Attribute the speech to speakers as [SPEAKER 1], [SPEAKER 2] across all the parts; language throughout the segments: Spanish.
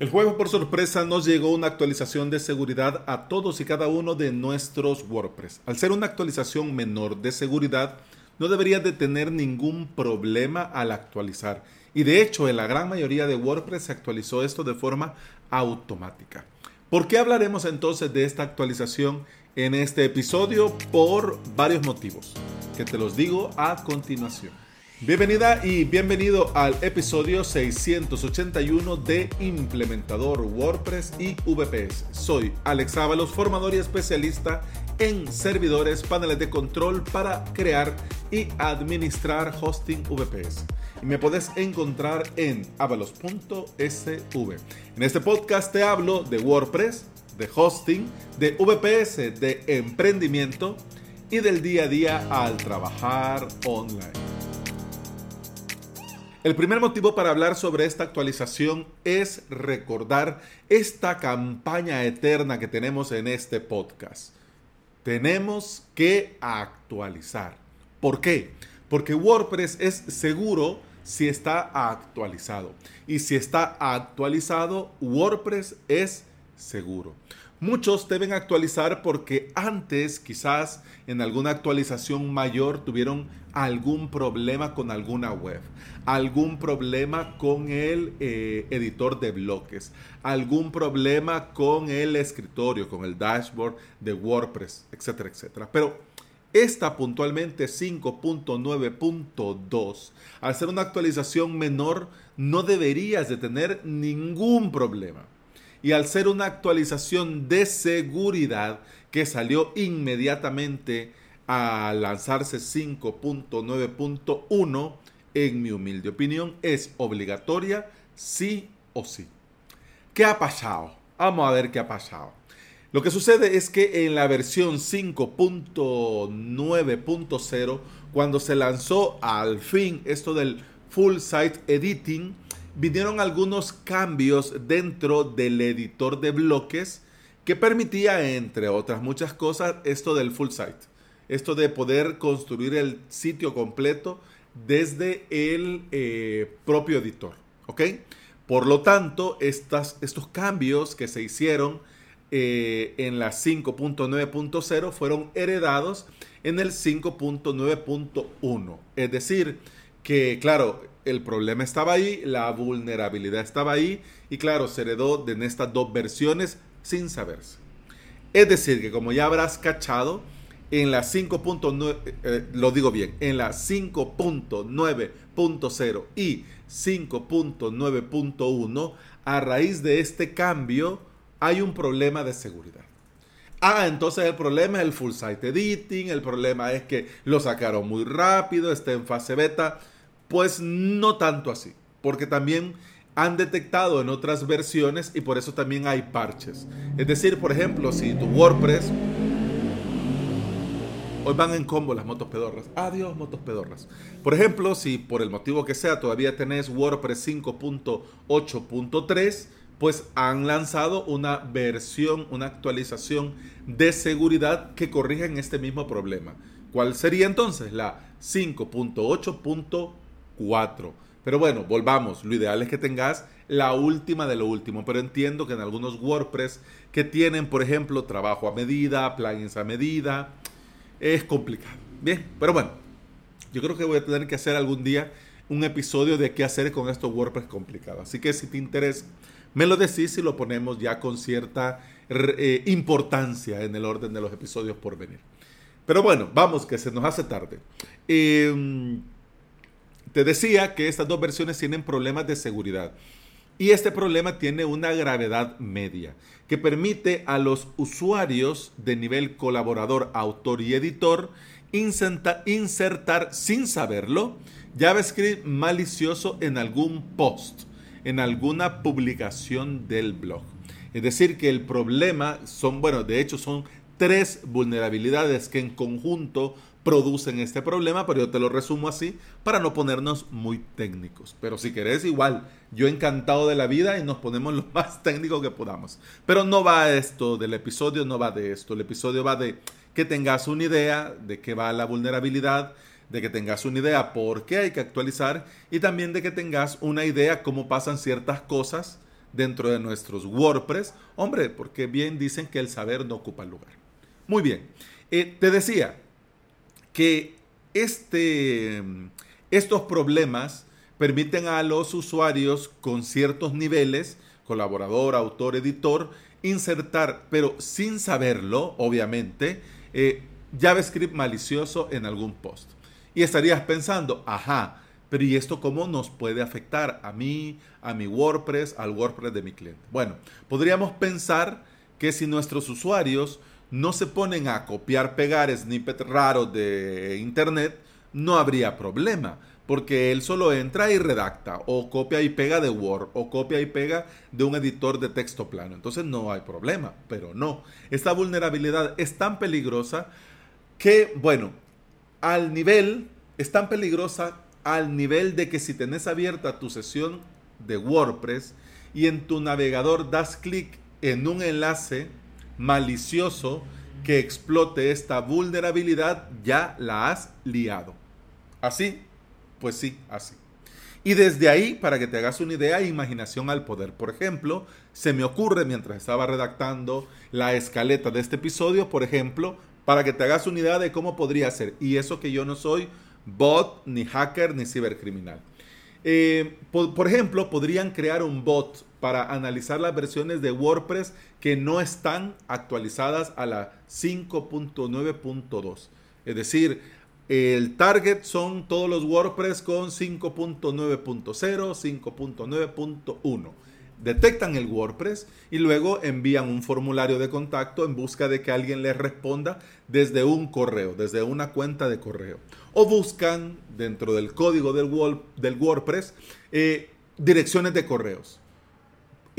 [SPEAKER 1] El jueves por sorpresa nos llegó una actualización de seguridad a todos y cada uno de nuestros WordPress. Al ser una actualización menor de seguridad, no debería de tener ningún problema al actualizar. Y de hecho, en la gran mayoría de WordPress se actualizó esto de forma automática. ¿Por qué hablaremos entonces de esta actualización en este episodio? Por varios motivos, que te los digo a continuación. Bienvenida y bienvenido al episodio 681 de Implementador WordPress y VPS. Soy Alex Ábalos, formador y especialista en servidores, paneles de control para crear y administrar hosting VPS. Y me puedes encontrar en avalos.sv. En este podcast te hablo de WordPress, de hosting, de VPS, de emprendimiento y del día a día al trabajar online. El primer motivo para hablar sobre esta actualización es recordar esta campaña eterna que tenemos en este podcast. Tenemos que actualizar. ¿Por qué? Porque WordPress es seguro si está actualizado. Y si está actualizado, WordPress es seguro. Muchos deben actualizar porque antes quizás en alguna actualización mayor tuvieron algún problema con alguna web, algún problema con el eh, editor de bloques, algún problema con el escritorio, con el dashboard de WordPress, etcétera, etcétera. Pero esta puntualmente 5.9.2, al ser una actualización menor, no deberías de tener ningún problema y al ser una actualización de seguridad que salió inmediatamente a lanzarse 5.9.1, en mi humilde opinión, es obligatoria sí o sí. ¿Qué ha pasado? Vamos a ver qué ha pasado. Lo que sucede es que en la versión 5.9.0, cuando se lanzó al fin esto del Full Site Editing, vinieron algunos cambios dentro del editor de bloques que permitía, entre otras muchas cosas, esto del full site. Esto de poder construir el sitio completo desde el eh, propio editor. ¿Ok? Por lo tanto, estas, estos cambios que se hicieron eh, en la 5.9.0 fueron heredados en el 5.9.1. Es decir, que claro, el problema estaba ahí, la vulnerabilidad estaba ahí y claro, se heredó en estas dos versiones sin saberse. Es decir, que como ya habrás cachado, en la 5.9, eh, lo digo bien, en la 5.9.0 y 5.9.1, a raíz de este cambio, hay un problema de seguridad. Ah, entonces el problema es el full site editing, el problema es que lo sacaron muy rápido, está en fase beta. Pues no tanto así, porque también han detectado en otras versiones y por eso también hay parches. Es decir, por ejemplo, si tu WordPress... Hoy van en combo las motos pedorras. Adiós, motos pedorras. Por ejemplo, si por el motivo que sea todavía tenés WordPress 5.8.3, pues han lanzado una versión, una actualización de seguridad que corrigen este mismo problema. ¿Cuál sería entonces? La 5.8.4. 4. Pero bueno, volvamos. Lo ideal es que tengas la última de lo último. Pero entiendo que en algunos WordPress que tienen, por ejemplo, trabajo a medida, plugins a medida, es complicado. Bien, pero bueno, yo creo que voy a tener que hacer algún día un episodio de qué hacer con estos WordPress complicados. Así que si te interesa, me lo decís y lo ponemos ya con cierta eh, importancia en el orden de los episodios por venir. Pero bueno, vamos, que se nos hace tarde. Eh, te decía que estas dos versiones tienen problemas de seguridad. Y este problema tiene una gravedad media, que permite a los usuarios de nivel colaborador, autor y editor insertar sin saberlo JavaScript malicioso en algún post, en alguna publicación del blog. Es decir, que el problema son, bueno, de hecho son tres vulnerabilidades que en conjunto producen este problema, pero yo te lo resumo así para no ponernos muy técnicos. Pero si querés, igual, yo encantado de la vida y nos ponemos lo más técnico que podamos. Pero no va esto del episodio, no va de esto. El episodio va de que tengas una idea de qué va la vulnerabilidad, de que tengas una idea por qué hay que actualizar y también de que tengas una idea cómo pasan ciertas cosas dentro de nuestros WordPress. Hombre, porque bien dicen que el saber no ocupa lugar. Muy bien. Eh, te decía que este, estos problemas permiten a los usuarios con ciertos niveles, colaborador, autor, editor, insertar, pero sin saberlo, obviamente, eh, JavaScript malicioso en algún post. Y estarías pensando, ajá, pero ¿y esto cómo nos puede afectar a mí, a mi WordPress, al WordPress de mi cliente? Bueno, podríamos pensar que si nuestros usuarios no se ponen a copiar, pegar snippets raros de Internet, no habría problema, porque él solo entra y redacta, o copia y pega de Word, o copia y pega de un editor de texto plano. Entonces no hay problema, pero no. Esta vulnerabilidad es tan peligrosa que, bueno, al nivel, es tan peligrosa al nivel de que si tenés abierta tu sesión de WordPress y en tu navegador das clic en un enlace malicioso que explote esta vulnerabilidad, ya la has liado. ¿Así? Pues sí, así. Y desde ahí, para que te hagas una idea, imaginación al poder. Por ejemplo, se me ocurre mientras estaba redactando la escaleta de este episodio, por ejemplo, para que te hagas una idea de cómo podría ser. Y eso que yo no soy bot, ni hacker, ni cibercriminal. Eh, por, ejemplo, podrían crear un bot para analizar las versiones de WordPress que no están actualizadas a la 5.9.2. Es decir, el target son todos los WordPress con 5.9.0, 5.9.1 detectan el WordPress y luego envían un formulario de contacto en busca de que alguien les responda desde un correo, desde una cuenta de correo. O buscan dentro del código del, WordPress eh, direcciones de correos.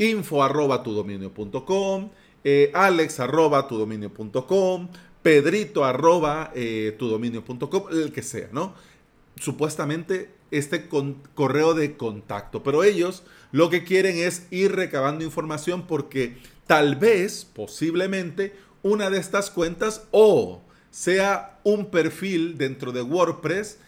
[SPEAKER 1] Info arroba tu dominio.com, eh, alex arroba pedrito arroba eh, el que sea, ¿no? Supuestamente este correo de contacto, pero ellos lo que quieren es ir recabando información porque tal vez, posiblemente, una de estas cuentas o sea un perfil dentro de WordPress,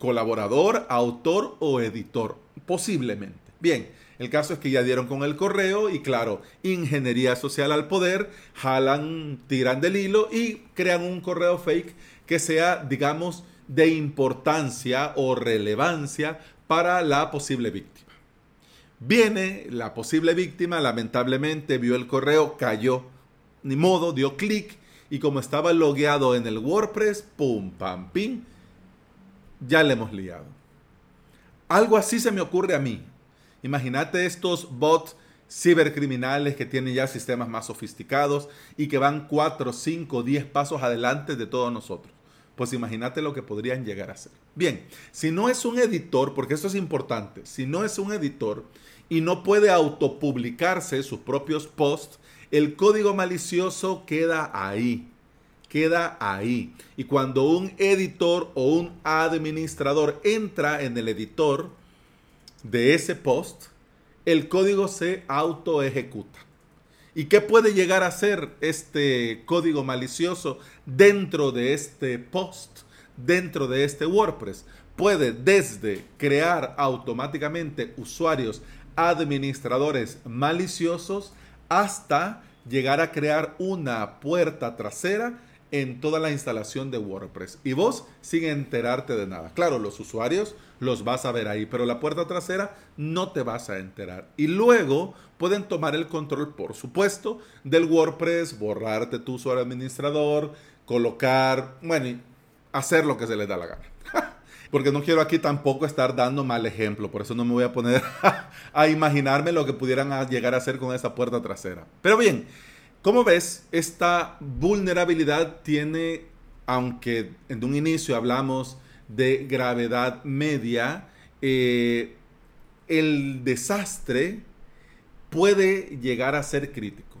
[SPEAKER 1] colaborador, autor o editor, posiblemente. Bien, el caso es que ya dieron con el correo y claro, ingeniería social al poder, jalan, tiran del hilo y crean un correo fake que sea, digamos, de importancia o relevancia para la posible víctima. Viene la posible víctima, lamentablemente vio el correo, cayó, ni modo, dio clic y como estaba logueado en el WordPress, pum, pam, pim, ya le hemos liado. Algo así se me ocurre a mí. Imagínate estos bots cibercriminales que tienen ya sistemas más sofisticados y que van 4, 5, 10 pasos adelante de todos nosotros. Pues imagínate lo que podrían llegar a ser. Bien, si no es un editor, porque esto es importante, si no es un editor, y no puede autopublicarse sus propios posts, el código malicioso queda ahí. Queda ahí. Y cuando un editor o un administrador entra en el editor de ese post, el código se auto ejecuta. ¿Y qué puede llegar a ser este código malicioso dentro de este post, dentro de este WordPress? Puede desde crear automáticamente usuarios administradores maliciosos hasta llegar a crear una puerta trasera en toda la instalación de WordPress. Y vos sin enterarte de nada. Claro, los usuarios los vas a ver ahí, pero la puerta trasera no te vas a enterar. Y luego pueden tomar el control, por supuesto, del WordPress, borrarte tu usuario administrador, colocar, bueno, hacer lo que se les da la gana porque no quiero aquí tampoco estar dando mal ejemplo, por eso no me voy a poner a imaginarme lo que pudieran llegar a hacer con esa puerta trasera. Pero bien, como ves, esta vulnerabilidad tiene, aunque en un inicio hablamos de gravedad media, eh, el desastre puede llegar a ser crítico.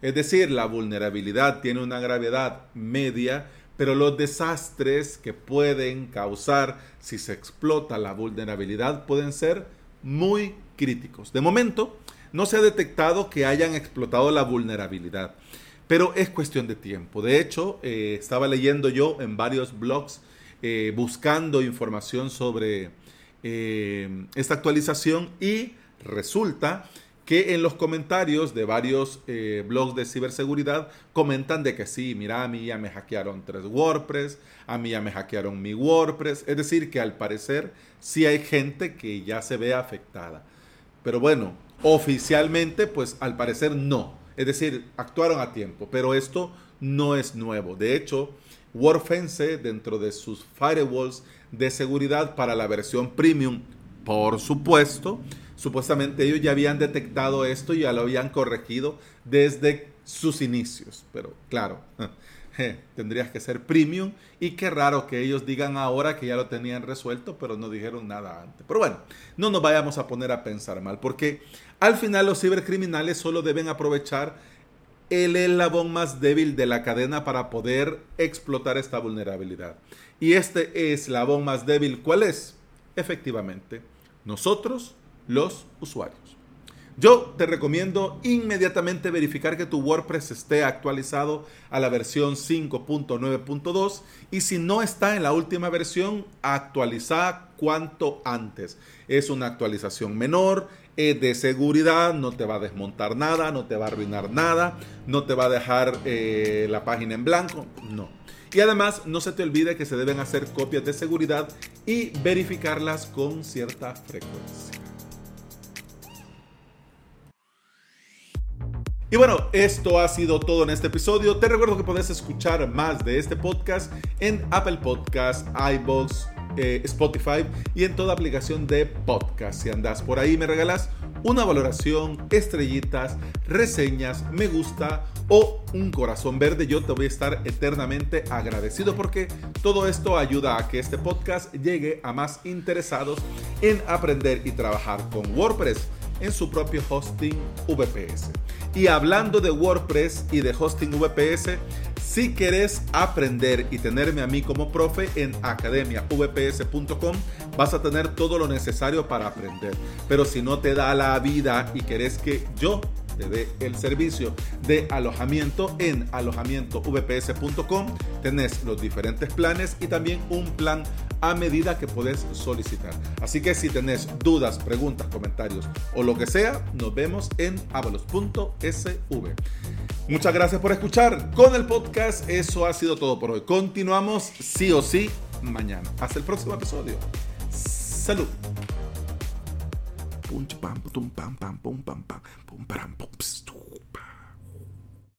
[SPEAKER 1] Es decir, la vulnerabilidad tiene una gravedad media, pero los desastres que pueden causar si se explota la vulnerabilidad pueden ser muy críticos. De momento, no se ha detectado que hayan explotado la vulnerabilidad, pero es cuestión de tiempo. De hecho, eh, estaba leyendo yo en varios blogs eh, buscando información sobre eh, esta actualización y resulta que en los comentarios de varios blogs de ciberseguridad comentan de que sí, mira, a mí ya me hackearon tres WordPress, a mí ya me hackearon mi WordPress, es decir, que al parecer sí hay gente que ya se ve afectada. Pero bueno, oficialmente, pues al parecer no. Es decir, actuaron a tiempo, pero esto no es nuevo. De hecho, WordFence, dentro de sus firewalls de seguridad para la versión premium, por supuesto, Supuestamente ellos ya habían detectado esto y ya lo habían corregido desde sus inicios. Pero claro, tendrías que ser premium y qué raro que ellos digan ahora que ya lo tenían resuelto, pero no dijeron nada antes. Pero bueno, no nos vayamos a poner a pensar mal, porque al final los cibercriminales solo deben aprovechar el eslabón más débil de la cadena para poder explotar esta vulnerabilidad. Y este eslabón más débil, ¿cuál es? Efectivamente, nosotros los usuarios. Yo te recomiendo inmediatamente verificar que tu WordPress esté actualizado a la versión 5.9.2 y si no está en la última versión, actualiza cuanto antes. Es una actualización menor, es de seguridad, no te va a desmontar nada, no te va a arruinar nada, no te va a dejar eh, la página en blanco, no. Y además no se te olvide que se deben hacer copias de seguridad y verificarlas con cierta frecuencia. Y bueno, esto ha sido todo en este episodio. Te recuerdo que puedes escuchar más de este podcast en Apple Podcasts, iBox, eh, Spotify y en toda aplicación de podcast. Si andas por ahí, me regalas una valoración, estrellitas, reseñas, me gusta o un corazón verde. Yo te voy a estar eternamente agradecido porque todo esto ayuda a que este podcast llegue a más interesados en aprender y trabajar con WordPress en su propio hosting VPS. Y hablando de WordPress y de hosting VPS, si querés aprender y tenerme a mí como profe en academiavps.com, vas a tener todo lo necesario para aprender. Pero si no te da la vida y querés que yo te dé el servicio de alojamiento en alojamientovps.com, tenés los diferentes planes y también un plan a medida que puedes solicitar. Así que si tenés dudas, preguntas, comentarios o lo que sea, nos vemos en avalos.sv. Muchas gracias por escuchar con el podcast. Eso ha sido todo por hoy. Continuamos sí o sí mañana. Hasta el próximo episodio. Salud punch, pam, tum, pam, pam, pum, pam, pam, pum, pam, pum, pam, pum, pum,